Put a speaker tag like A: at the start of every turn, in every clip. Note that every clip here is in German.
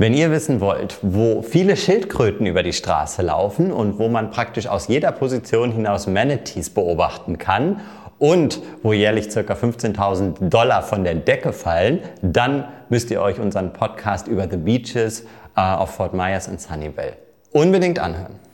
A: Wenn ihr wissen wollt, wo viele Schildkröten über die Straße laufen und wo man praktisch aus jeder Position hinaus Manatees beobachten kann und wo jährlich ca. 15.000 Dollar von der Decke fallen, dann müsst ihr euch unseren Podcast über The Beaches äh, auf Fort Myers in Sunnyvale unbedingt anhören.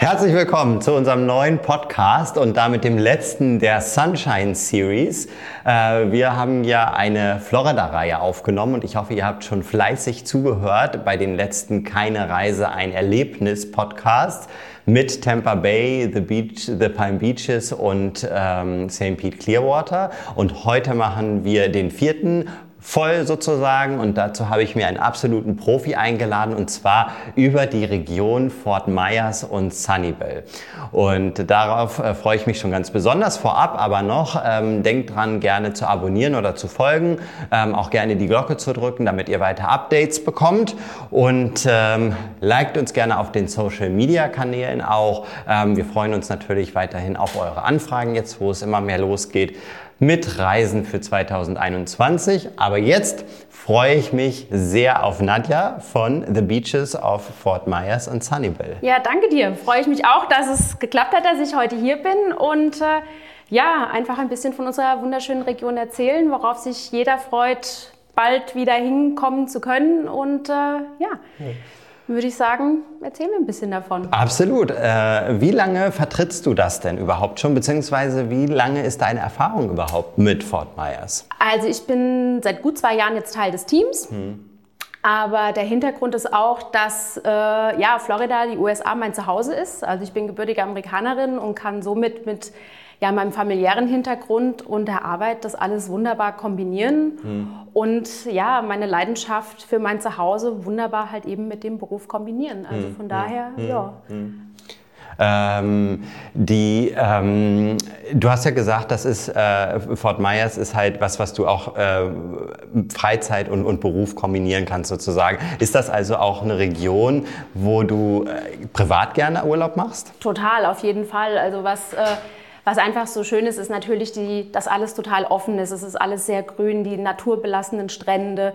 A: Herzlich willkommen zu unserem neuen Podcast und damit dem letzten der Sunshine Series. Äh, wir haben ja eine Florida-Reihe aufgenommen und ich hoffe, ihr habt schon fleißig zugehört bei den letzten Keine Reise, ein Erlebnis Podcast mit Tampa Bay, The, Beach, The Palm Beaches und ähm, St. Pete Clearwater. Und heute machen wir den vierten voll sozusagen und dazu habe ich mir einen absoluten Profi eingeladen und zwar über die Region Fort Myers und Sunnyvale. Und darauf äh, freue ich mich schon ganz besonders vorab, aber noch ähm, denkt dran, gerne zu abonnieren oder zu folgen, ähm, auch gerne die Glocke zu drücken, damit ihr weiter Updates bekommt und ähm, liked uns gerne auf den Social Media Kanälen auch. Ähm, wir freuen uns natürlich weiterhin auf eure Anfragen jetzt, wo es immer mehr losgeht mit Reisen für 2021. Aber jetzt freue ich mich sehr auf Nadja von The Beaches of Fort Myers und Sunnyvale.
B: Ja, danke dir. Freue ich mich auch, dass es geklappt hat, dass ich heute hier bin und äh, ja, einfach ein bisschen von unserer wunderschönen Region erzählen, worauf sich jeder freut, bald wieder hinkommen zu können und äh, ja würde ich sagen, erzähl mir ein bisschen davon.
A: Absolut. Äh, wie lange vertrittst du das denn überhaupt schon, beziehungsweise wie lange ist deine Erfahrung überhaupt mit Fort Myers?
B: Also ich bin seit gut zwei Jahren jetzt Teil des Teams. Hm. Aber der Hintergrund ist auch, dass äh, ja, Florida, die USA, mein Zuhause ist. Also ich bin gebürtige Amerikanerin und kann somit mit ja, meinem familiären Hintergrund und der Arbeit das alles wunderbar kombinieren mhm. und ja, meine Leidenschaft für mein Zuhause wunderbar halt eben mit dem Beruf kombinieren. Also hm. von daher, mhm. ja.
A: Hm. Ähm, die, ähm, du hast ja gesagt, das ist äh, Fort Myers ist halt was, was du auch äh, Freizeit und, und Beruf kombinieren kannst sozusagen. Ist das also auch eine Region, wo du äh, privat gerne Urlaub machst?
B: Total, auf jeden Fall. Also was äh, was einfach so schön ist, ist natürlich, die, dass alles total offen ist. Es ist alles sehr grün, die naturbelassenen Strände.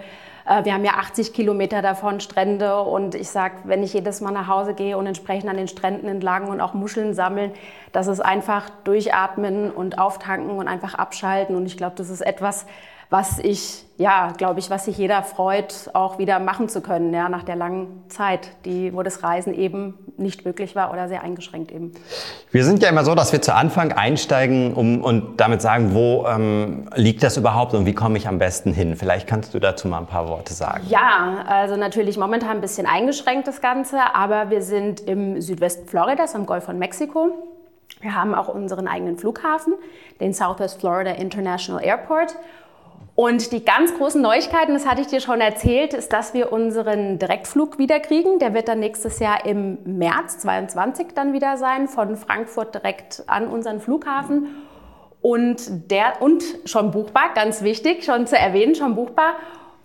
B: Äh, wir haben ja 80 Kilometer davon Strände und ich sage, wenn ich jedes Mal nach Hause gehe und entsprechend an den Stränden entlang und auch Muscheln sammeln, das ist einfach durchatmen und auftanken und einfach abschalten und ich glaube, das ist etwas, was ich, ja, glaube ich, was sich jeder freut, auch wieder machen zu können, ja, nach der langen Zeit, die, wo das Reisen eben nicht möglich war oder sehr eingeschränkt eben.
A: Wir sind ja immer so, dass wir zu Anfang einsteigen um, und damit sagen, wo ähm, liegt das überhaupt und wie komme ich am besten hin? Vielleicht kannst du dazu mal ein paar Worte sagen.
B: Ja, also natürlich momentan ein bisschen eingeschränkt das Ganze, aber wir sind im Südwesten Floridas am Golf von Mexiko. Wir haben auch unseren eigenen Flughafen, den Southwest Florida International Airport. Und die ganz großen Neuigkeiten, das hatte ich dir schon erzählt, ist, dass wir unseren Direktflug wieder kriegen. Der wird dann nächstes Jahr im März 22 dann wieder sein, von Frankfurt direkt an unseren Flughafen. Und der, und schon buchbar, ganz wichtig, schon zu erwähnen, schon buchbar.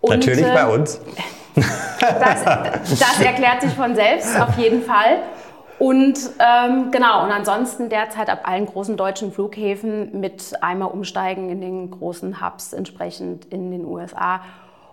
B: Und,
A: Natürlich bei äh, uns.
B: Das, das erklärt sich von selbst, auf jeden Fall. Und ähm, genau, und ansonsten derzeit ab allen großen deutschen Flughäfen mit einmal umsteigen in den großen Hubs entsprechend in den USA.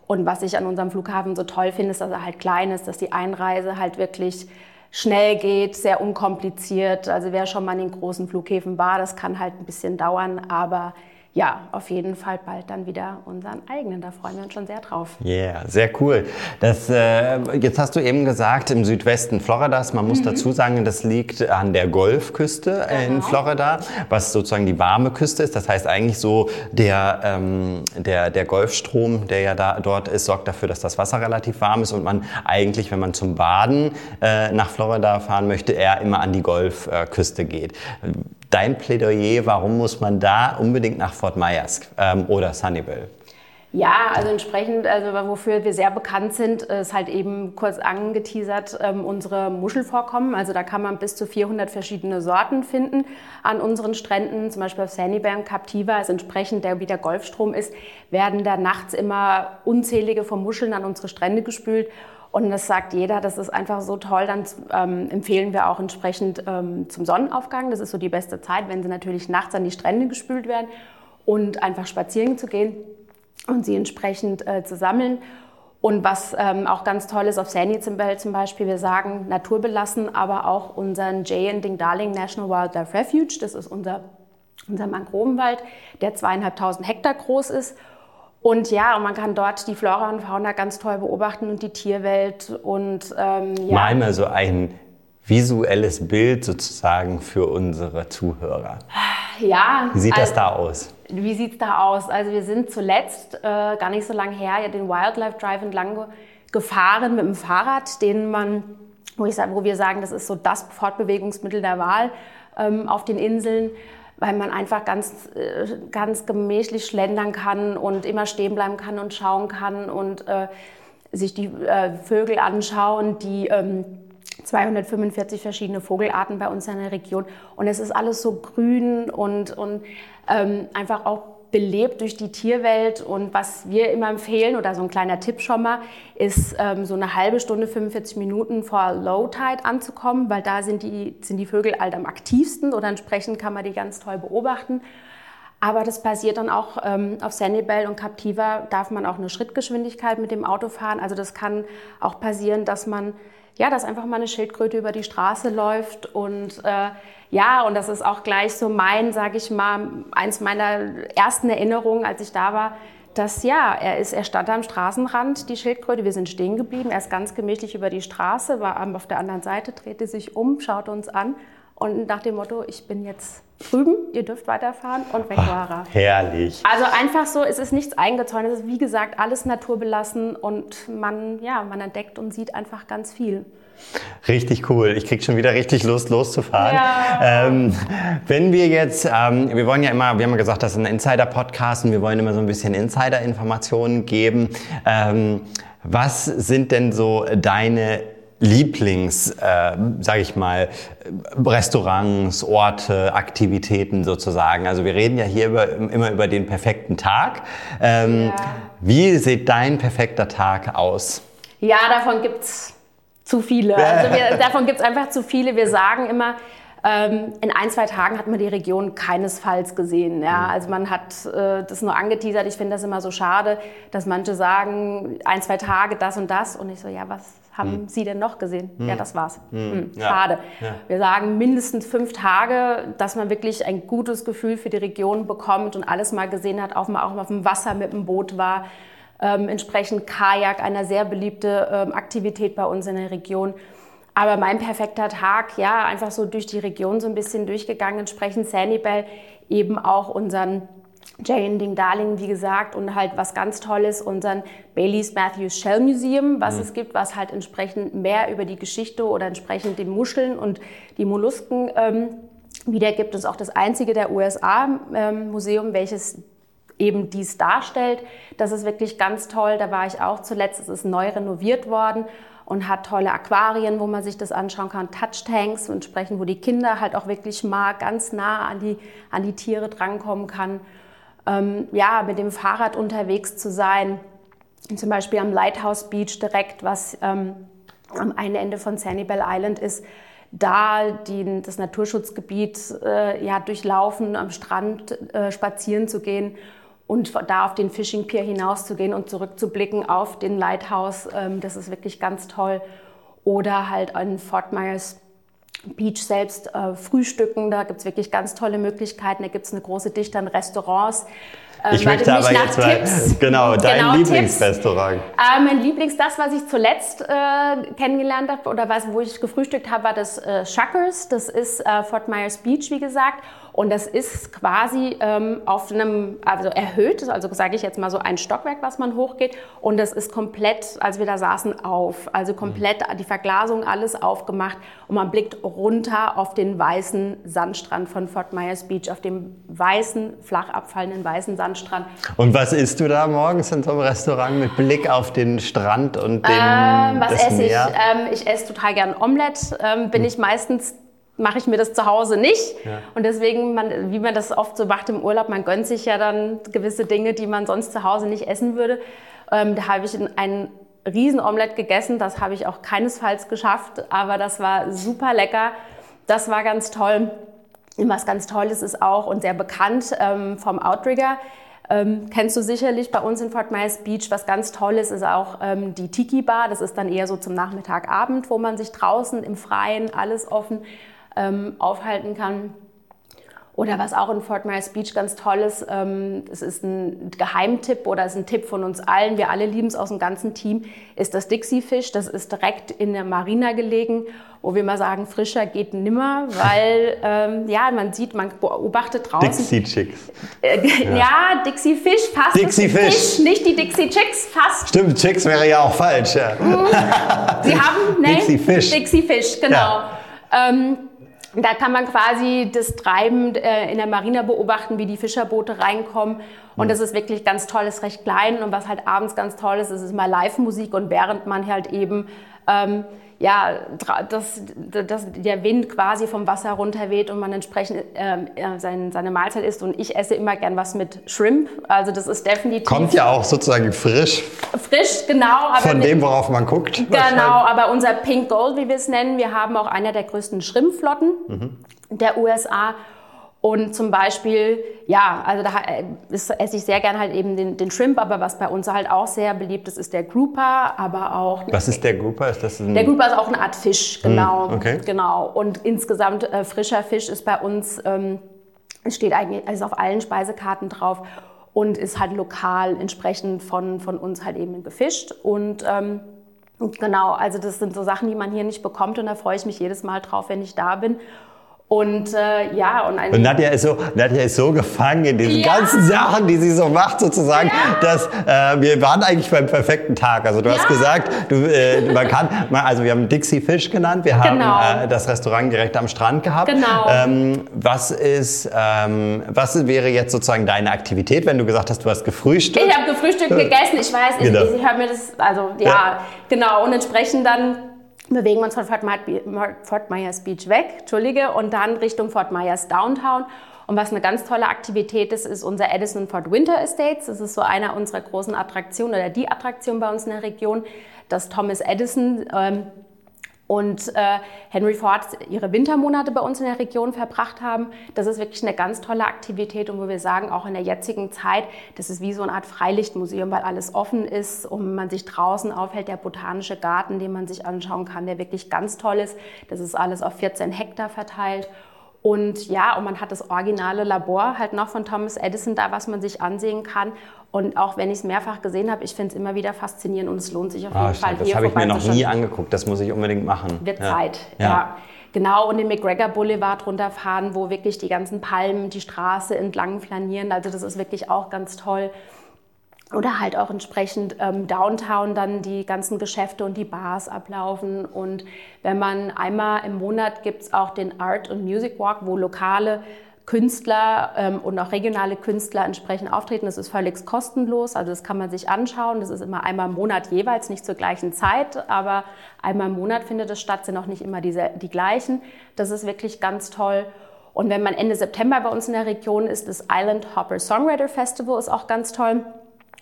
B: Und was ich an unserem Flughafen so toll finde, ist, dass er halt klein ist, dass die Einreise halt wirklich schnell geht, sehr unkompliziert. Also wer schon mal in den großen Flughäfen war, das kann halt ein bisschen dauern, aber ja, auf jeden Fall bald dann wieder unseren eigenen. Da freuen wir uns schon sehr drauf.
A: Ja, yeah, sehr cool. Das, äh, jetzt hast du eben gesagt, im Südwesten Floridas, man muss mhm. dazu sagen, das liegt an der Golfküste genau. in Florida, was sozusagen die warme Küste ist. Das heißt eigentlich so, der, ähm, der, der Golfstrom, der ja da, dort ist, sorgt dafür, dass das Wasser relativ warm ist und man eigentlich, wenn man zum Baden äh, nach Florida fahren möchte, eher immer an die Golfküste geht dein Plädoyer, warum muss man da unbedingt nach Fort Myers ähm, oder Sunnyvale?
B: Ja, also entsprechend, also wofür wir sehr bekannt sind, ist halt eben kurz angeteasert ähm, unsere Muschelvorkommen. Also da kann man bis zu 400 verschiedene Sorten finden an unseren Stränden. Zum Beispiel auf Sandybear und Captiva ist entsprechend, der wie der Golfstrom ist, werden da nachts immer unzählige von Muscheln an unsere Strände gespült. Und das sagt jeder, das ist einfach so toll. Dann ähm, empfehlen wir auch entsprechend ähm, zum Sonnenaufgang. Das ist so die beste Zeit, wenn sie natürlich nachts an die Strände gespült werden und einfach spazieren zu gehen und sie entsprechend äh, zu sammeln. Und was ähm, auch ganz toll ist auf Sandy zum Beispiel, wir sagen naturbelassen, aber auch unseren Jay and Ding Darling National Wildlife Refuge, das ist unser, unser Mangrovenwald, der zweieinhalbtausend Hektar groß ist und ja, und man kann dort die Flora und Fauna ganz toll beobachten und die Tierwelt. Und,
A: ähm, ja. Mal mal so ein visuelles Bild sozusagen für unsere Zuhörer.
B: Ja.
A: Wie sieht also, das da aus?
B: Wie sieht es da aus? Also wir sind zuletzt, äh, gar nicht so lange her, ja, den Wildlife Drive entlang gefahren mit dem Fahrrad, den man, wo, ich, wo wir sagen, das ist so das Fortbewegungsmittel der Wahl ähm, auf den Inseln weil man einfach ganz, äh, ganz gemächlich schlendern kann und immer stehen bleiben kann und schauen kann und äh, sich die äh, Vögel anschauen, die ähm, 245 verschiedene Vogelarten bei uns in der Region. Und es ist alles so grün und, und ähm, einfach auch belebt durch die Tierwelt. Und was wir immer empfehlen, oder so ein kleiner Tipp schon mal, ist ähm, so eine halbe Stunde, 45 Minuten vor Low Tide anzukommen, weil da sind die, sind die Vögel halt am aktivsten oder entsprechend kann man die ganz toll beobachten. Aber das passiert dann auch ähm, auf Sanibel und Captiva, darf man auch eine Schrittgeschwindigkeit mit dem Auto fahren. Also das kann auch passieren, dass man ja, dass einfach mal eine Schildkröte über die Straße läuft und äh, ja, und das ist auch gleich so mein, sage ich mal, eins meiner ersten Erinnerungen, als ich da war, dass ja, er ist, er stand am Straßenrand, die Schildkröte, wir sind stehen geblieben, er ist ganz gemächlich über die Straße, war auf der anderen Seite, drehte sich um, schaute uns an und nach dem Motto, ich bin jetzt drüben, ihr dürft weiterfahren und weg war er.
A: Herrlich.
B: Also einfach so, es ist nichts eingezäunt, es ist wie gesagt alles naturbelassen und man, ja, man entdeckt und sieht einfach ganz viel.
A: Richtig cool. Ich krieg schon wieder richtig Lust, loszufahren. Ja. Ähm, wenn wir jetzt, ähm, wir wollen ja immer, wir haben ja gesagt, das ist ein Insider-Podcast und wir wollen immer so ein bisschen Insider-Informationen geben. Ähm, was sind denn so deine Lieblings, äh, sage ich mal, Restaurants, Orte, Aktivitäten sozusagen. Also wir reden ja hier über, immer über den perfekten Tag. Ähm, ja. Wie sieht dein perfekter Tag aus?
B: Ja, davon gibt's zu viele. Also wir, davon gibt's einfach zu viele. Wir sagen immer, ähm, in ein, zwei Tagen hat man die Region keinesfalls gesehen. Ja? Mhm. Also man hat äh, das nur angeteasert. Ich finde das immer so schade, dass manche sagen, ein, zwei Tage das und das. Und ich so, ja, was haben hm. Sie denn noch gesehen? Hm. Ja, das war's. Hm. hm schade. Ja. Wir sagen mindestens fünf Tage, dass man wirklich ein gutes Gefühl für die Region bekommt und alles mal gesehen hat, auch mal, auch mal auf dem Wasser mit dem Boot war. Ähm, entsprechend Kajak, eine sehr beliebte ähm, Aktivität bei uns in der Region. Aber mein perfekter Tag, ja, einfach so durch die Region so ein bisschen durchgegangen, entsprechend Sanibel eben auch unseren Jane Ding Darling, wie gesagt, und halt was ganz Tolles, unseren Baileys Matthews Shell Museum, was mhm. es gibt, was halt entsprechend mehr über die Geschichte oder entsprechend die Muscheln und die Mollusken ähm, wiedergibt. Es ist auch das einzige der USA-Museum, ähm, welches eben dies darstellt. Das ist wirklich ganz toll. Da war ich auch zuletzt. Es ist neu renoviert worden und hat tolle Aquarien, wo man sich das anschauen kann, Touchtanks entsprechend, wo die Kinder halt auch wirklich mal ganz nah an die, an die Tiere drankommen kann ähm, ja, mit dem Fahrrad unterwegs zu sein. Zum Beispiel am Lighthouse Beach direkt, was ähm, am einen Ende von Sanibel Island ist, da die, das Naturschutzgebiet äh, ja, durchlaufen, am Strand äh, spazieren zu gehen und da auf den Fishing Pier hinauszugehen und zurückzublicken auf den Lighthouse. Ähm, das ist wirklich ganz toll. Oder halt an Fort Myers Beach selbst äh, frühstücken. Da gibt es wirklich ganz tolle Möglichkeiten. Da gibt es eine große Dichte an Restaurants.
A: Ähm, ich möchte aber jetzt mal, genau, dein genau, Lieblingsrestaurant.
B: Äh, mein Lieblings, das, was ich zuletzt äh, kennengelernt habe oder was, wo ich gefrühstückt habe, war das äh, Shuckers. Das ist äh, Fort Myers Beach, wie gesagt. Und das ist quasi ähm, auf einem, also erhöht, also sage ich jetzt mal so ein Stockwerk, was man hochgeht. Und das ist komplett, als wir da saßen, auf. Also komplett die Verglasung, alles aufgemacht. Und man blickt runter auf den weißen Sandstrand von Fort Myers Beach, auf dem weißen, flach abfallenden weißen Sandstrand.
A: Und was isst du da morgens in so einem Restaurant mit Blick auf den Strand und den
B: ähm, Was esse ich? Ähm, ich esse total gern Omelette. Ähm, bin hm. ich meistens mache ich mir das zu Hause nicht. Ja. Und deswegen, man, wie man das oft so macht im Urlaub, man gönnt sich ja dann gewisse Dinge, die man sonst zu Hause nicht essen würde. Ähm, da habe ich einen Riesenomelett gegessen. Das habe ich auch keinesfalls geschafft, aber das war super lecker. Das war ganz toll. Was ganz toll ist, ist auch und sehr bekannt ähm, vom Outrigger. Ähm, kennst du sicherlich bei uns in Fort Myers Beach. Was ganz toll ist, ist auch ähm, die Tiki Bar. Das ist dann eher so zum Nachmittagabend, wo man sich draußen im Freien alles offen ähm, aufhalten kann. Oder was auch in Fort Myers Beach ganz toll ist, ähm, es ist ein Geheimtipp oder ist ein Tipp von uns allen, wir alle lieben es aus dem ganzen Team, ist das Dixie Fish. Das ist direkt in der Marina gelegen, wo wir mal sagen, frischer geht nimmer, weil ähm, ja, man sieht, man beobachtet draußen.
A: Dixie Chicks.
B: Äh, ja. ja. Dixie Fish, fast.
A: Dixie Fish. Fish.
B: Nicht die Dixie Chicks, fast.
A: Stimmt, Chicks wäre ja auch falsch. Ja.
B: Sie haben, ne?
A: Dixie Fish.
B: Dixie Fish, genau. Ja. Ähm, da kann man quasi das Treiben äh, in der Marina beobachten, wie die Fischerboote reinkommen. Und das ist wirklich ganz toll, ist recht klein. Und was halt abends ganz toll ist, ist, ist mal Live-Musik. Und während man halt eben ähm, ja, dass, dass der Wind quasi vom Wasser runterweht und man entsprechend ähm, sein, seine Mahlzeit isst. Und ich esse immer gern was mit Shrimp. Also das ist definitiv...
A: Kommt ja auch sozusagen frisch.
B: Frisch, genau.
A: Von dem, worauf man guckt.
B: Genau, aber unser Pink Gold, wie wir es nennen, wir haben auch einer der größten Shrimpflotten mhm. der USA. Und zum Beispiel, ja, also da äh, esse ich sehr gern halt eben den, den Shrimp, aber was bei uns halt auch sehr beliebt ist, ist der Grouper, aber auch...
A: Was ist der Grouper? Ist das
B: ein der Grouper ist auch eine Art Fisch, hm, genau. Okay. Genau. Und insgesamt äh, frischer Fisch ist bei uns, ähm, steht eigentlich also auf allen Speisekarten drauf und ist halt lokal entsprechend von, von uns halt eben gefischt. Und ähm, genau, also das sind so Sachen, die man hier nicht bekommt und da freue ich mich jedes Mal drauf, wenn ich da bin. Und äh, ja, und, ein
A: und Nadja ist so, Nadja ist so gefangen in diesen ja. ganzen Sachen, die sie so macht, sozusagen, ja. dass äh, wir waren eigentlich beim perfekten Tag. Also du ja. hast gesagt, du, äh, man kann, also wir haben Dixie Fish genannt, wir haben genau. äh, das Restaurant direkt am Strand gehabt.
B: Genau.
A: Ähm, was ist, ähm, was wäre jetzt sozusagen deine Aktivität, wenn du gesagt hast, du hast gefrühstückt?
B: Ich habe gefrühstückt, gegessen. Ich weiß, ich, genau. ich, ich habe mir das, also ja, genau. Und entsprechend dann bewegen uns von Fort Myers Beach weg, Entschuldige, und dann Richtung Fort Myers Downtown. Und was eine ganz tolle Aktivität ist, ist unser Edison Fort Winter Estates. Das ist so einer unserer großen Attraktionen oder die Attraktion bei uns in der Region. Das Thomas Edison ähm, und äh, Henry Ford ihre Wintermonate bei uns in der Region verbracht haben. Das ist wirklich eine ganz tolle Aktivität und wo wir sagen, auch in der jetzigen Zeit, das ist wie so eine Art Freilichtmuseum, weil alles offen ist und man sich draußen aufhält. Der botanische Garten, den man sich anschauen kann, der wirklich ganz toll ist. Das ist alles auf 14 Hektar verteilt. Und ja, und man hat das originale Labor halt noch von Thomas Edison da, was man sich ansehen kann. Und auch wenn ich es mehrfach gesehen habe, ich finde es immer wieder faszinierend und es lohnt sich auf ah, jeden oh, Fall
A: Das habe ich mir noch nie angeguckt, das muss ich unbedingt machen.
B: Wird ja. Zeit, ja. ja. Genau, und den McGregor Boulevard runterfahren, wo wirklich die ganzen Palmen die Straße entlang flanieren. Also das ist wirklich auch ganz toll. Oder halt auch entsprechend ähm, Downtown dann die ganzen Geschäfte und die Bars ablaufen. Und wenn man einmal im Monat gibt es auch den Art und Music Walk, wo lokale Künstler ähm, und auch regionale Künstler entsprechend auftreten. Das ist völlig kostenlos, also das kann man sich anschauen. Das ist immer einmal im Monat jeweils, nicht zur gleichen Zeit, aber einmal im Monat findet es statt, sind auch nicht immer diese, die gleichen. Das ist wirklich ganz toll. Und wenn man Ende September bei uns in der Region ist, das Island Hopper Songwriter Festival ist auch ganz toll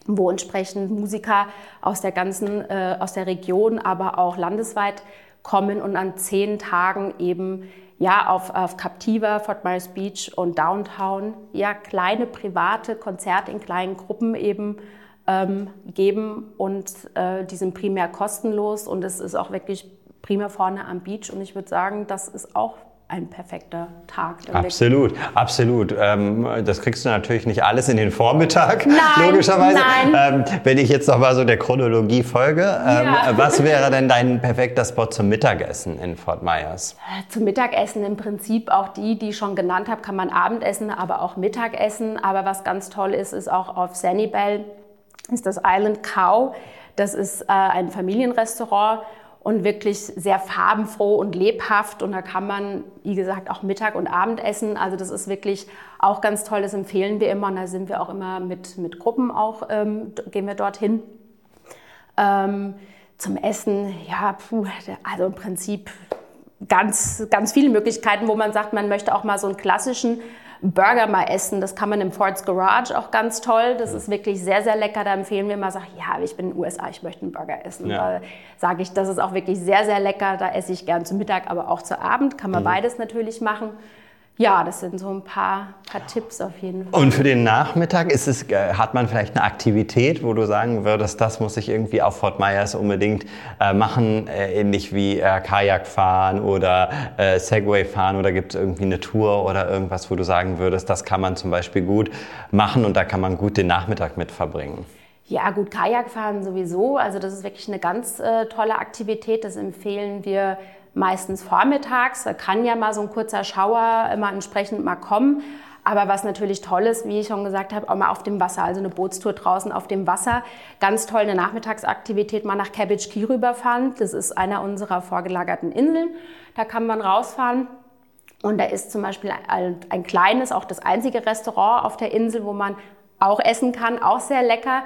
B: wo entsprechend Musiker aus der ganzen, äh, aus der Region, aber auch landesweit kommen und an zehn Tagen eben ja auf, auf Captiva, Fort Myers Beach und Downtown ja kleine private Konzerte in kleinen Gruppen eben ähm, geben und äh, die sind primär kostenlos und es ist auch wirklich prima vorne am Beach und ich würde sagen, das ist auch ein perfekter Tag.
A: Absolut, Weg. absolut. Ähm, das kriegst du natürlich nicht alles in den Vormittag,
B: nein,
A: logischerweise.
B: Nein.
A: Ähm, wenn ich jetzt noch mal so der Chronologie folge, ähm, ja. was wäre denn dein perfekter Spot zum Mittagessen in Fort Myers?
B: Äh, zum Mittagessen im Prinzip auch die, die ich schon genannt habe, kann man Abendessen, aber auch Mittagessen. Aber was ganz toll ist, ist auch auf Sanibel ist das Island Cow. Das ist äh, ein Familienrestaurant und wirklich sehr farbenfroh und lebhaft. Und da kann man, wie gesagt, auch Mittag und Abend essen. Also das ist wirklich auch ganz toll. Das empfehlen wir immer. Und da sind wir auch immer mit, mit Gruppen auch, ähm, gehen wir dorthin. Ähm, zum Essen, ja, puh, also im Prinzip ganz, ganz viele Möglichkeiten, wo man sagt, man möchte auch mal so einen klassischen Burger mal essen. Das kann man im Ford's Garage auch ganz toll. Das ist wirklich sehr, sehr lecker. Da empfehlen wir mal, sag, ja, ich bin in den USA, ich möchte einen Burger essen. Ja. Da sage ich, das ist auch wirklich sehr, sehr lecker. Da esse ich gern zu Mittag, aber auch zu Abend. Kann man mhm. beides natürlich machen. Ja, das sind so ein paar, paar, Tipps auf jeden
A: Fall. Und für den Nachmittag ist es, äh, hat man vielleicht eine Aktivität, wo du sagen würdest, das muss ich irgendwie auf Fort Myers unbedingt äh, machen, äh, ähnlich wie äh, Kajak fahren oder äh, Segway fahren oder gibt es irgendwie eine Tour oder irgendwas, wo du sagen würdest, das kann man zum Beispiel gut machen und da kann man gut den Nachmittag mit verbringen?
B: Ja, gut, Kajak fahren sowieso. Also das ist wirklich eine ganz äh, tolle Aktivität. Das empfehlen wir meistens vormittags. Da kann ja mal so ein kurzer Schauer immer entsprechend mal kommen. Aber was natürlich toll ist, wie ich schon gesagt habe, auch mal auf dem Wasser, also eine Bootstour draußen auf dem Wasser. Ganz toll eine Nachmittagsaktivität, mal nach Cabbage Key rüberfahren. Das ist einer unserer vorgelagerten Inseln. Da kann man rausfahren. Und da ist zum Beispiel ein, ein kleines, auch das einzige Restaurant auf der Insel, wo man auch essen kann, auch sehr lecker.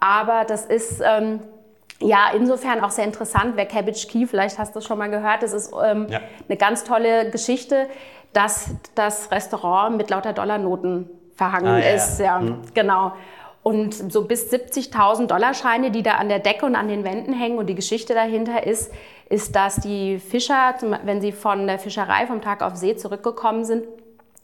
B: Aber das ist ähm, ja, insofern auch sehr interessant, wer Cabbage Key, vielleicht hast du es schon mal gehört, das ist ähm, ja. eine ganz tolle Geschichte, dass das Restaurant mit lauter Dollarnoten verhangen ah, ja, ist. Ja. Mhm. genau. Und so bis 70.000 Dollarscheine, die da an der Decke und an den Wänden hängen. Und die Geschichte dahinter ist, ist, dass die Fischer, wenn sie von der Fischerei vom Tag auf See zurückgekommen sind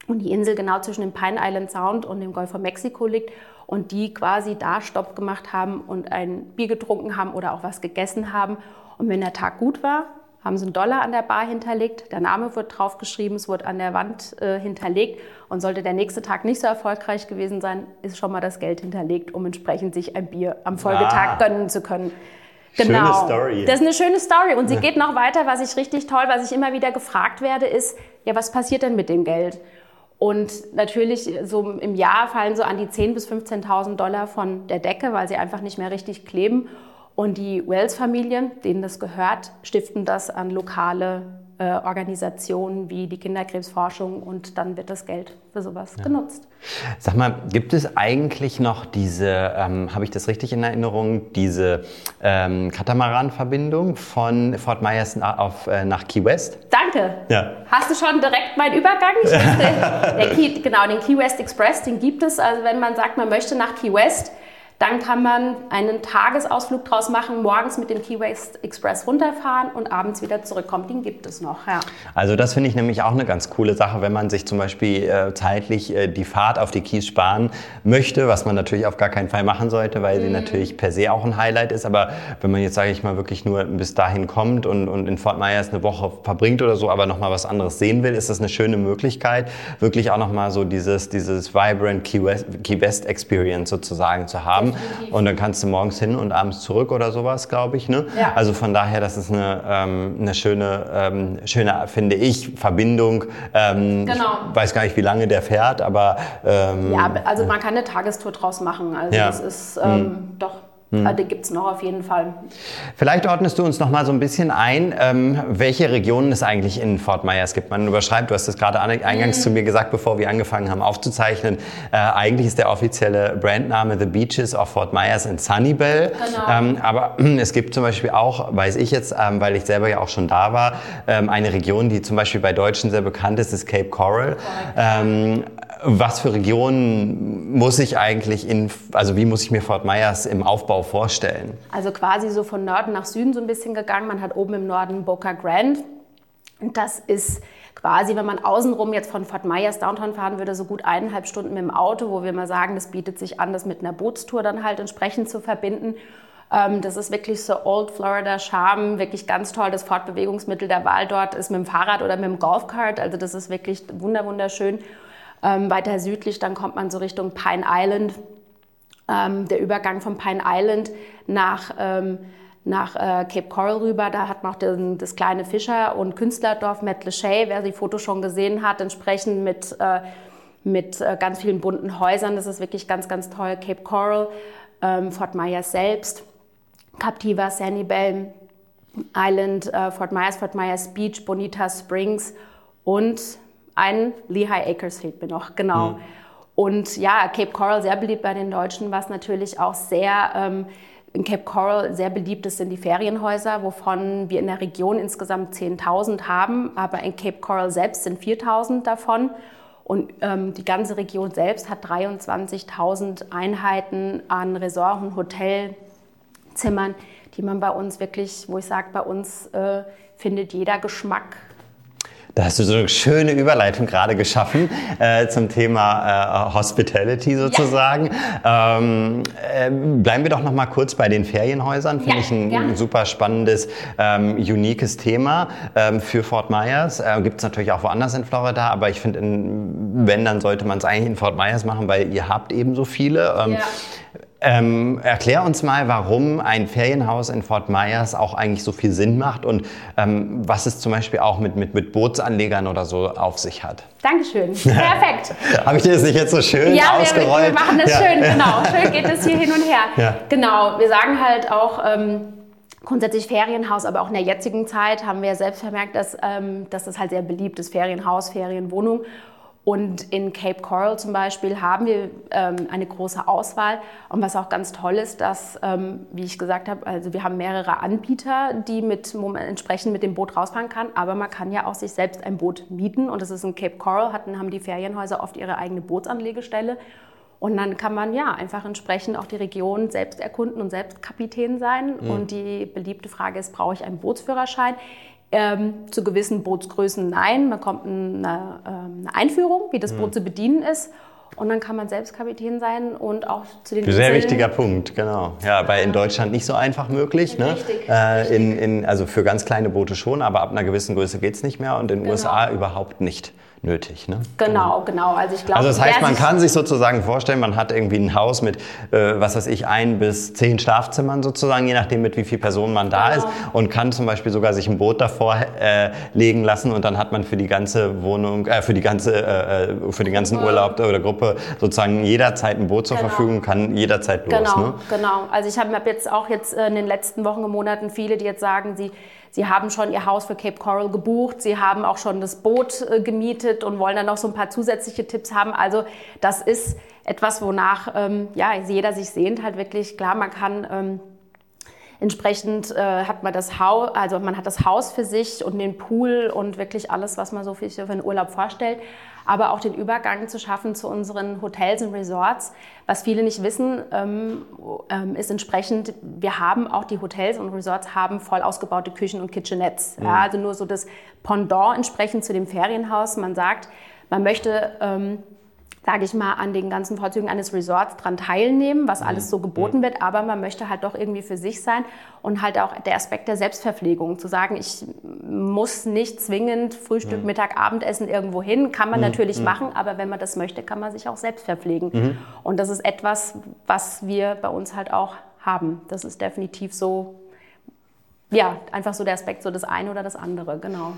B: und die Insel genau zwischen dem Pine Island Sound und dem Golf von Mexiko liegt und die quasi da Stopp gemacht haben und ein Bier getrunken haben oder auch was gegessen haben. Und wenn der Tag gut war, haben sie einen Dollar an der Bar hinterlegt, der Name wird draufgeschrieben, es wird an der Wand äh, hinterlegt und sollte der nächste Tag nicht so erfolgreich gewesen sein, ist schon mal das Geld hinterlegt, um entsprechend sich ein Bier am Folgetag ah. gönnen zu können.
A: Genau. Schöne Story.
B: Das ist eine schöne Story und sie geht noch weiter, was ich richtig toll, was ich immer wieder gefragt werde, ist, ja, was passiert denn mit dem Geld? Und natürlich so im Jahr fallen so an die 10.000 bis 15.000 Dollar von der Decke, weil sie einfach nicht mehr richtig kleben. Und die Wells-Familien, denen das gehört, stiften das an lokale äh, Organisationen wie die Kinderkrebsforschung und dann wird das Geld für sowas ja. genutzt.
A: Sag mal, gibt es eigentlich noch diese, ähm, habe ich das richtig in Erinnerung, diese ähm, Katamaran-Verbindung von Fort Myers auf, äh, nach Key West?
B: Danke. Ja. Hast du schon direkt meinen Übergang? der Key, genau, den Key West Express, den gibt es. Also wenn man sagt, man möchte nach Key West, dann kann man einen Tagesausflug draus machen, morgens mit dem Key West Express runterfahren und abends wieder zurückkommen. Den gibt es noch, ja.
A: Also das finde ich nämlich auch eine ganz coole Sache, wenn man sich zum Beispiel äh, zeitlich äh, die Fahrt auf die Keys sparen möchte, was man natürlich auf gar keinen Fall machen sollte, weil mhm. sie natürlich per se auch ein Highlight ist. Aber wenn man jetzt, sage ich mal, wirklich nur bis dahin kommt und, und in Fort Myers eine Woche verbringt oder so, aber nochmal was anderes sehen will, ist das eine schöne Möglichkeit, wirklich auch nochmal so dieses, dieses Vibrant Key West, Key West Experience sozusagen zu haben haben. Und dann kannst du morgens hin und abends zurück oder sowas, glaube ich. Ne? Ja. Also von daher, das ist eine, ähm, eine schöne, ähm, schöne, finde ich, Verbindung. Ähm, genau. Ich weiß gar nicht, wie lange der fährt, aber...
B: Ähm, ja, also man kann eine Tagestour draus machen. Also ja. es ist ähm, mhm. doch hm. Also, die gibt es noch auf jeden Fall.
A: Vielleicht ordnest du uns noch mal so ein bisschen ein, ähm, welche Regionen es eigentlich in Fort Myers gibt. Man überschreibt, du hast es gerade eingangs hm. zu mir gesagt, bevor wir angefangen haben aufzuzeichnen. Äh, eigentlich ist der offizielle Brandname The Beaches of Fort Myers in Sunnyvale. Genau. Ähm, aber äh, es gibt zum Beispiel auch, weiß ich jetzt, ähm, weil ich selber ja auch schon da war, ähm, eine Region, die zum Beispiel bei Deutschen sehr bekannt ist, ist Cape Coral. Ähm, was für Regionen muss ich eigentlich in, also wie muss ich mir Fort Myers im Aufbau vorstellen?
B: Also quasi so von Norden nach Süden so ein bisschen gegangen. Man hat oben im Norden Boca Grande. Und das ist quasi, wenn man außenrum jetzt von Fort Myers Downtown fahren würde, so gut eineinhalb Stunden mit dem Auto, wo wir mal sagen, das bietet sich an, das mit einer Bootstour dann halt entsprechend zu verbinden. Ähm, das ist wirklich so Old Florida Charme, wirklich ganz toll. Das Fortbewegungsmittel der Wahl dort ist mit dem Fahrrad oder mit dem Golfkart. Also das ist wirklich wunderschön. Ähm, weiter südlich, dann kommt man so Richtung Pine Island. Ähm, der Übergang von Pine Island nach, ähm, nach äh, Cape Coral rüber, da hat man auch den, das kleine Fischer- und Künstlerdorf Metlachey, wer die Fotos schon gesehen hat, entsprechend mit, äh, mit äh, ganz vielen bunten Häusern. Das ist wirklich ganz, ganz toll. Cape Coral, ähm, Fort Myers selbst, Captiva, Sanibel Island, äh, Fort Myers, Fort Myers Beach, Bonita Springs und ein Lehigh Acres fehlt mir noch, genau. Mhm. Und ja, Cape Coral sehr beliebt bei den Deutschen, was natürlich auch sehr ähm, in Cape Coral sehr beliebt ist, sind die Ferienhäuser, wovon wir in der Region insgesamt 10.000 haben, aber in Cape Coral selbst sind 4.000 davon. Und ähm, die ganze Region selbst hat 23.000 Einheiten an Resort- und Hotelzimmern, die man bei uns wirklich, wo ich sage, bei uns äh, findet jeder Geschmack
A: da hast du so eine schöne Überleitung gerade geschaffen äh, zum Thema äh, Hospitality sozusagen. Ja. Ähm, äh, bleiben wir doch noch mal kurz bei den Ferienhäusern. Finde ja, ich ein gerne. super spannendes, ähm, uniques Thema ähm, für Fort Myers. Äh, Gibt es natürlich auch woanders in Florida, aber ich finde, wenn, dann sollte man es eigentlich in Fort Myers machen, weil ihr habt eben so viele. Ähm, ja. Ähm, erklär uns mal, warum ein Ferienhaus in Fort Myers auch eigentlich so viel Sinn macht und ähm, was es zum Beispiel auch mit, mit, mit Bootsanlegern oder so auf sich hat.
B: Dankeschön. Perfekt.
A: Habe ich dir das nicht jetzt so schön ja, ausgerollt?
B: Ja, wir machen das ja. schön, genau. Schön geht es hier hin und her. Ja. Genau, wir sagen halt auch ähm, grundsätzlich Ferienhaus, aber auch in der jetzigen Zeit haben wir selbst vermerkt, dass, ähm, dass das halt sehr beliebt ist, Ferienhaus, Ferienwohnung. Und in Cape Coral zum Beispiel haben wir ähm, eine große Auswahl. Und was auch ganz toll ist, dass, ähm, wie ich gesagt habe, also wir haben mehrere Anbieter, die mit, entsprechend mit dem Boot rausfahren kann. Aber man kann ja auch sich selbst ein Boot mieten. Und das ist in Cape Coral, hatten, haben die Ferienhäuser oft ihre eigene Bootsanlegestelle. Und dann kann man ja einfach entsprechend auch die Region selbst erkunden und selbst Kapitän sein. Mhm. Und die beliebte Frage ist, brauche ich einen Bootsführerschein? Ähm, zu gewissen Bootsgrößen nein. Man kommt eine, ähm, eine Einführung, wie das Boot mhm. zu bedienen ist. Und dann kann man selbst Kapitän sein und auch zu den
A: Sehr Inseln. wichtiger Punkt, genau. Ja, weil in Deutschland nicht so einfach möglich. Ne? Richtig, äh, in, in, also für ganz kleine Boote schon, aber ab einer gewissen Größe geht es nicht mehr und in den genau. USA überhaupt nicht nötig. Ne?
B: Genau, genau. Also ich glaube,
A: also das heißt, man kann sich sozusagen vorstellen, man hat irgendwie ein Haus mit, äh, was weiß ich, ein bis zehn Schlafzimmern sozusagen, je nachdem mit wie viel Personen man da genau. ist und kann zum Beispiel sogar sich ein Boot davor äh, legen lassen und dann hat man für die ganze Wohnung, äh, für die ganze, äh, äh für den ganzen Urlaub oder Gruppe sozusagen jederzeit ein Boot zur genau. Verfügung, kann jederzeit los.
B: Genau,
A: ne?
B: genau. Also ich habe hab jetzt auch jetzt in den letzten Wochen und Monaten viele, die jetzt sagen, sie Sie haben schon Ihr Haus für Cape Coral gebucht, Sie haben auch schon das Boot äh, gemietet und wollen dann noch so ein paar zusätzliche Tipps haben. Also das ist etwas, wonach ähm, ja, jeder sich sehnt, halt wirklich. Klar, man kann... Ähm, Entsprechend äh, hat man das Haus, also man hat das Haus für sich und den Pool und wirklich alles, was man so für, für einen Urlaub vorstellt aber auch den Übergang zu schaffen zu unseren Hotels und Resorts. Was viele nicht wissen, ähm, ähm, ist entsprechend, wir haben auch die Hotels und Resorts haben voll ausgebaute Küchen und Kitchenettes. Ja. Ja, also nur so das Pendant entsprechend zu dem Ferienhaus. Man sagt, man möchte ähm, sage ich mal, an den ganzen Vorzügen eines Resorts dran teilnehmen, was alles so geboten wird, aber man möchte halt doch irgendwie für sich sein und halt auch der Aspekt der Selbstverpflegung, zu sagen, ich muss nicht zwingend Frühstück, mhm. Mittag, Abendessen irgendwo hin, kann man mhm. natürlich mhm. machen, aber wenn man das möchte, kann man sich auch selbst verpflegen. Mhm. Und das ist etwas, was wir bei uns halt auch haben. Das ist definitiv so, ja, einfach so der Aspekt, so das eine oder das andere, genau.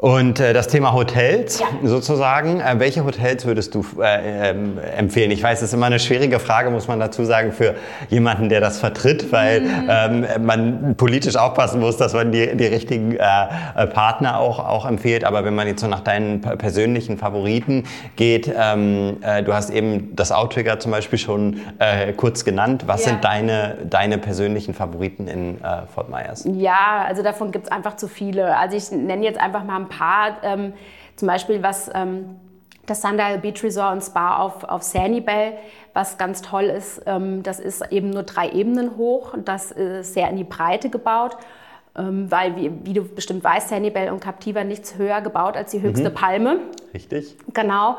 A: Und äh, das Thema Hotels ja. sozusagen, äh, welche Hotels würdest du äh, ähm, empfehlen? Ich weiß, das ist immer eine schwierige Frage, muss man dazu sagen, für jemanden, der das vertritt, weil mhm. ähm, man politisch aufpassen muss, dass man die, die richtigen äh, äh, Partner auch, auch empfiehlt. Aber wenn man jetzt so nach deinen persönlichen Favoriten geht, ähm, äh, du hast eben das Outrigger zum Beispiel schon kurz genannt. Was ja. sind deine, deine persönlichen Favoriten in Fort Myers?
B: Ja, also davon gibt es einfach zu viele. Also ich nenne jetzt einfach mal ein paar, ähm, zum Beispiel was ähm, das Sundial Beach Resort und Spa auf, auf Bay, was ganz toll ist, ähm, das ist eben nur drei Ebenen hoch, das ist sehr in die Breite gebaut. Ähm, weil, wie, wie, du bestimmt weißt, Sanibel und Captiva nichts höher gebaut als die höchste mhm. Palme.
A: Richtig.
B: Genau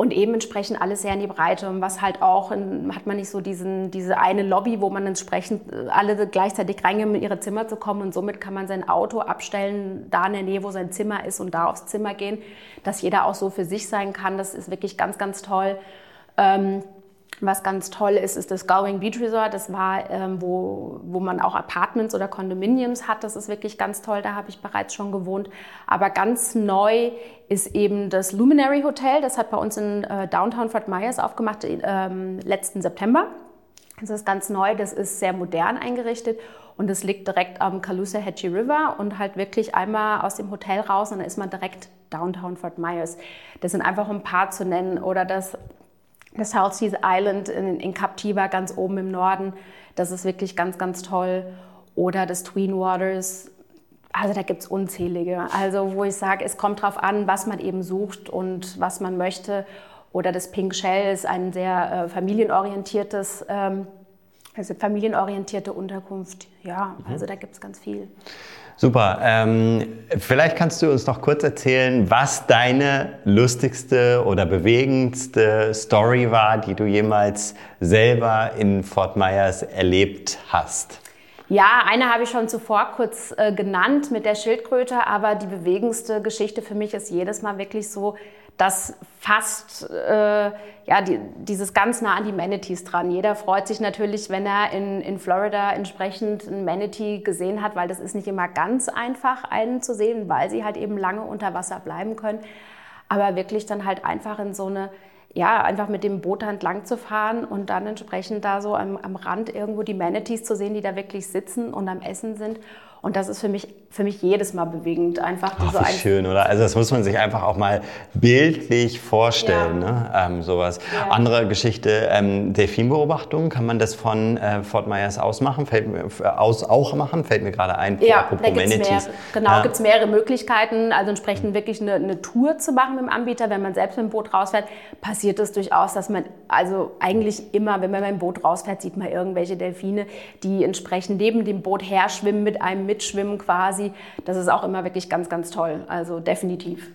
B: und eben entsprechend alles sehr in die Breite. Und was halt auch, hat man nicht so diesen, diese eine Lobby, wo man entsprechend äh, alle gleichzeitig reingehen, in ihre Zimmer zu kommen. Und somit kann man sein Auto abstellen, da in der Nähe, wo sein Zimmer ist und da aufs Zimmer gehen, dass jeder auch so für sich sein kann. Das ist wirklich ganz, ganz toll. Ähm, was ganz toll ist, ist das Going Beach Resort. Das war, ähm, wo, wo man auch Apartments oder Condominiums hat. Das ist wirklich ganz toll. Da habe ich bereits schon gewohnt. Aber ganz neu ist eben das Luminary Hotel. Das hat bei uns in äh, Downtown Fort Myers aufgemacht ähm, letzten September. Das ist ganz neu. Das ist sehr modern eingerichtet. Und es liegt direkt am Caloosahatchee River und halt wirklich einmal aus dem Hotel raus und dann ist man direkt Downtown Fort Myers. Das sind einfach ein paar zu nennen. Oder das das South Seas Island in, in Captiva ganz oben im Norden, das ist wirklich ganz, ganz toll. Oder das Tween Waters, Also da gibt es unzählige. Also wo ich sage, es kommt darauf an, was man eben sucht und was man möchte. Oder das Pink Shell ist ein sehr äh, familienorientiertes, ähm, also familienorientierte Unterkunft. Ja, mhm. also da gibt es ganz viel.
A: Super. Ähm, vielleicht kannst du uns noch kurz erzählen, was deine lustigste oder bewegendste Story war, die du jemals selber in Fort Myers erlebt hast.
B: Ja, eine habe ich schon zuvor kurz äh, genannt mit der Schildkröte, aber die bewegendste Geschichte für mich ist jedes Mal wirklich so, dass fast äh, ja, die, dieses ganz nah an die Manatees dran. Jeder freut sich natürlich, wenn er in, in Florida entsprechend ein Manatee gesehen hat, weil das ist nicht immer ganz einfach, einen zu sehen, weil sie halt eben lange unter Wasser bleiben können. Aber wirklich dann halt einfach in so eine ja, einfach mit dem Boot entlang zu fahren und dann entsprechend da so am, am Rand irgendwo die Manatees zu sehen, die da wirklich sitzen und am Essen sind. Und das ist für mich, für mich jedes Mal bewegend. Einfach
A: Ach, so wie schön, oder? Also das muss man sich einfach auch mal bildlich vorstellen, ja. ne? Ähm, sowas. Ja. Andere Geschichte, ähm, Delfinbeobachtung, kann man das von äh, Fort Myers aus machen? Fällt mir, aus auch machen? Fällt mir gerade ein.
B: Ja, da gibt's mehrere, genau, ja. gibt es mehrere Möglichkeiten. Also entsprechend wirklich eine, eine Tour zu machen mit dem Anbieter. Wenn man selbst mit dem Boot rausfährt, passiert es durchaus, dass man, also eigentlich immer, wenn man mit dem Boot rausfährt, sieht man irgendwelche Delfine, die entsprechend neben dem Boot her schwimmen mit einem mitschwimmen quasi. Das ist auch immer wirklich ganz, ganz toll. Also definitiv.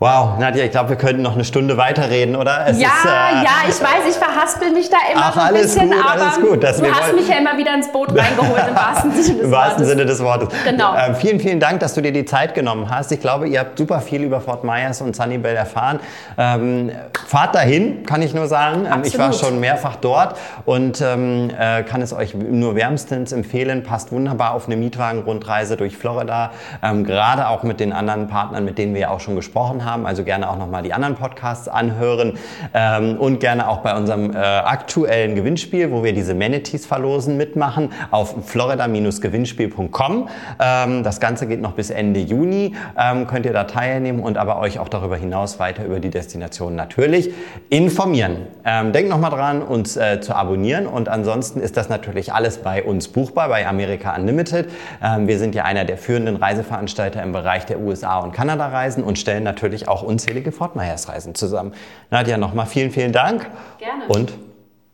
A: Wow, Nadja, ich glaube, wir könnten noch eine Stunde weiterreden, oder?
B: Es ja, ist, äh, ja, ich weiß, ich verhaspel mich da immer ach, so ein bisschen, gut, aber alles gut, du hast mich ja immer wieder ins Boot reingeholt, im wahrsten Sinne des Im
A: wahrsten Sinne des Wortes. Genau. Äh, vielen, vielen Dank, dass du dir die Zeit genommen hast. Ich glaube, ihr habt super viel über Fort Myers und Sunnybell erfahren. Ähm, fahrt dahin, kann ich nur sagen. Ähm, ich war schon mehrfach dort und ähm, äh, kann es euch nur wärmstens empfehlen. Passt wunderbar auf eine Mietwagen-Rundreise durch Florida. Ähm, gerade auch mit den anderen Partnern, mit denen wir ja auch schon gesprochen haben. Also gerne auch nochmal die anderen Podcasts anhören ähm, und gerne auch bei unserem äh, aktuellen Gewinnspiel, wo wir diese Manatees verlosen, mitmachen auf florida-gewinnspiel.com. Ähm, das Ganze geht noch bis Ende Juni. Ähm, könnt ihr da teilnehmen und aber euch auch darüber hinaus weiter über die Destination natürlich informieren. Ähm, denkt nochmal dran, uns äh, zu abonnieren und ansonsten ist das natürlich alles bei uns buchbar, bei America Unlimited. Ähm, wir sind ja einer der führenden Reiseveranstalter im Bereich der USA und Kanada-Reisen und stellen natürlich auch unzählige Fort Myers Reisen zusammen. Nadja, nochmal vielen, vielen Dank.
B: Gerne.
A: Und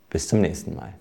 A: bis zum nächsten Mal.